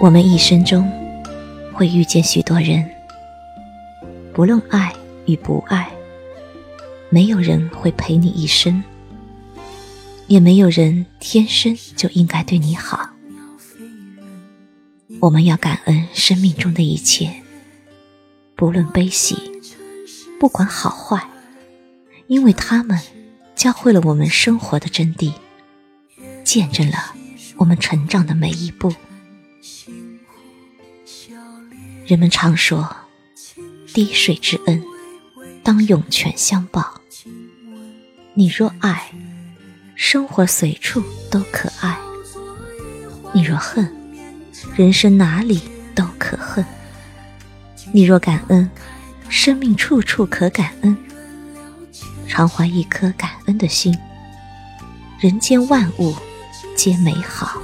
我们一生中会遇见许多人，不论爱与不爱，没有人会陪你一生，也没有人天生就应该对你好。我们要感恩生命中的一切，不论悲喜，不管好坏，因为他们教会了我们生活的真谛，见证了我们成长的每一步。人们常说，滴水之恩，当涌泉相报。你若爱，生活随处都可爱；你若恨，人生哪里都可恨。你若感恩，生命处处可感恩。常怀一颗感恩的心，人间万物皆美好，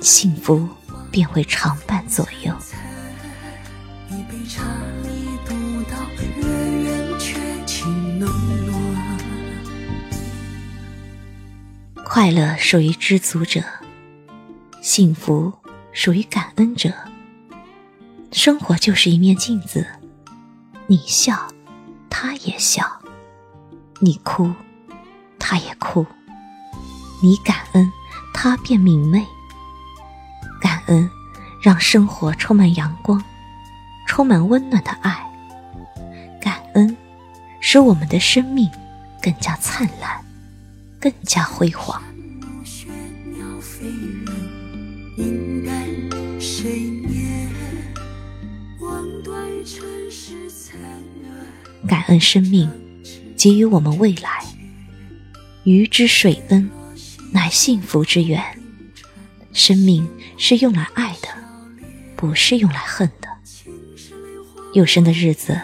幸福。便会常伴左右。快乐属于知足者，幸福属于感恩者。生活就是一面镜子，你笑，他也笑；你哭，他也哭；你感恩，他便明媚。感恩，让生活充满阳光，充满温暖的爱。感恩，使我们的生命更加灿烂，更加辉煌。感恩生命给予我们未来。鱼之水恩，乃幸福之源。生命。是用来爱的，不是用来恨的。有生的日子，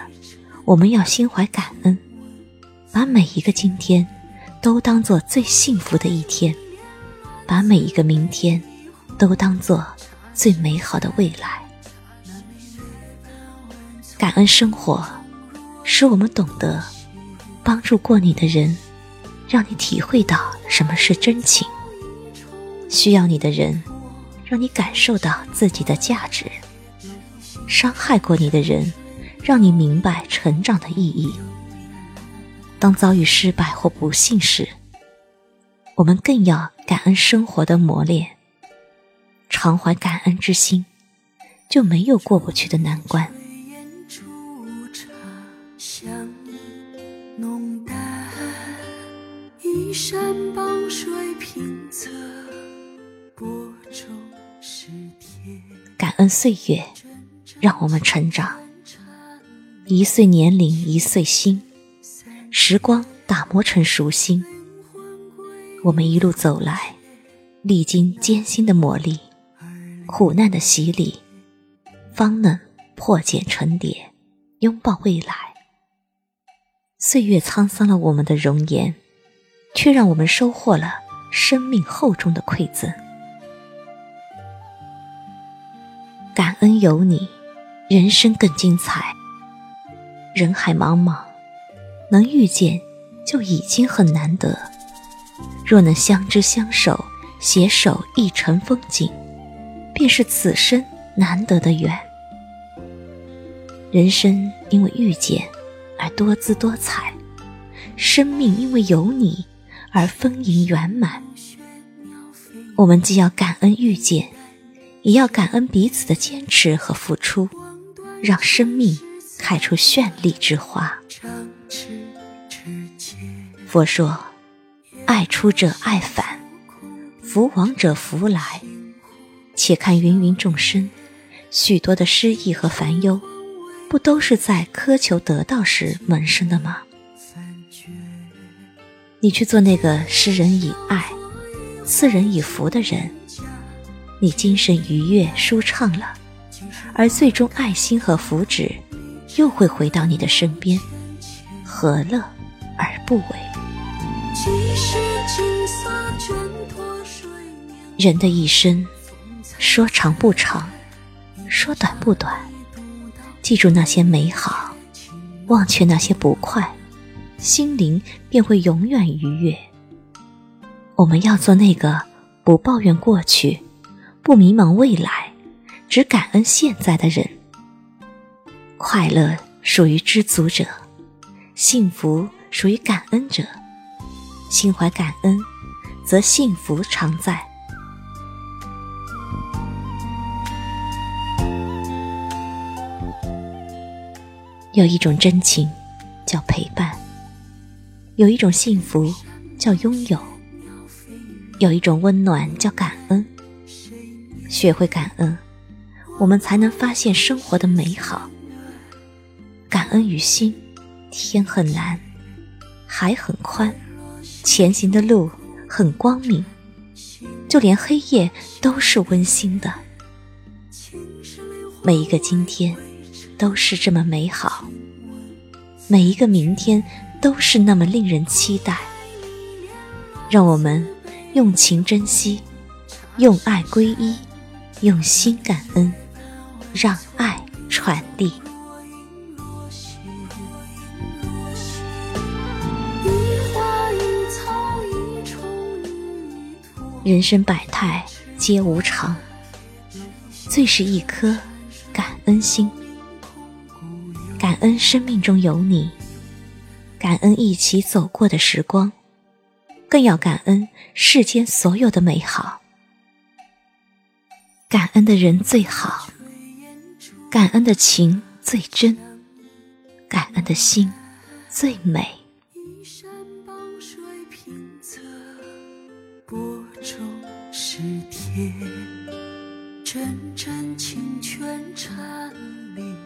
我们要心怀感恩，把每一个今天都当做最幸福的一天，把每一个明天都当做最美好的未来。感恩生活，使我们懂得帮助过你的人，让你体会到什么是真情。需要你的人。让你感受到自己的价值，伤害过你的人，让你明白成长的意义。当遭遇失败或不幸时，我们更要感恩生活的磨练，常怀感恩之心，就没有过不去的难关。依山傍水，平泽播种。感恩岁月，让我们成长。一岁年龄一岁心，时光打磨成熟心。我们一路走来，历经艰辛的磨砺，苦难的洗礼，方能破茧成蝶，拥抱未来。岁月沧桑了我们的容颜，却让我们收获了生命厚重的馈赠。感恩有你，人生更精彩。人海茫茫，能遇见就已经很难得。若能相知相守，携手一程风景，便是此生难得的缘。人生因为遇见而多姿多彩，生命因为有你而丰盈圆满。我们既要感恩遇见。也要感恩彼此的坚持和付出，让生命开出绚丽之花。佛说：“爱出者爱返，福往者福来。”且看芸芸众生，许多的失意和烦忧，不都是在苛求得到时萌生的吗？你去做那个施人以爱、赐人以福的人。你精神愉悦舒畅了，而最终爱心和福祉又会回到你的身边，何乐而不为？人的一生，说长不长，说短不短，记住那些美好，忘却那些不快，心灵便会永远愉悦。我们要做那个不抱怨过去。不迷茫未来，只感恩现在的人。快乐属于知足者，幸福属于感恩者。心怀感恩，则幸福常在。有一种真情，叫陪伴；有一种幸福，叫拥有；有一种温暖，叫感恩。学会感恩，我们才能发现生活的美好。感恩于心，天很蓝，海很宽，前行的路很光明，就连黑夜都是温馨的。每一个今天。都是这么美好，每一个明天都是那么令人期待。让我们用情珍惜，用爱皈依，用心感恩，让爱传递。人生百态皆无常，最是一颗感恩心。感恩生命中有你，感恩一起走过的时光，更要感恩世间所有的美好。感恩的人最好，感恩的情最真，感恩的心最美。播种是甜，阵阵清泉缠绵。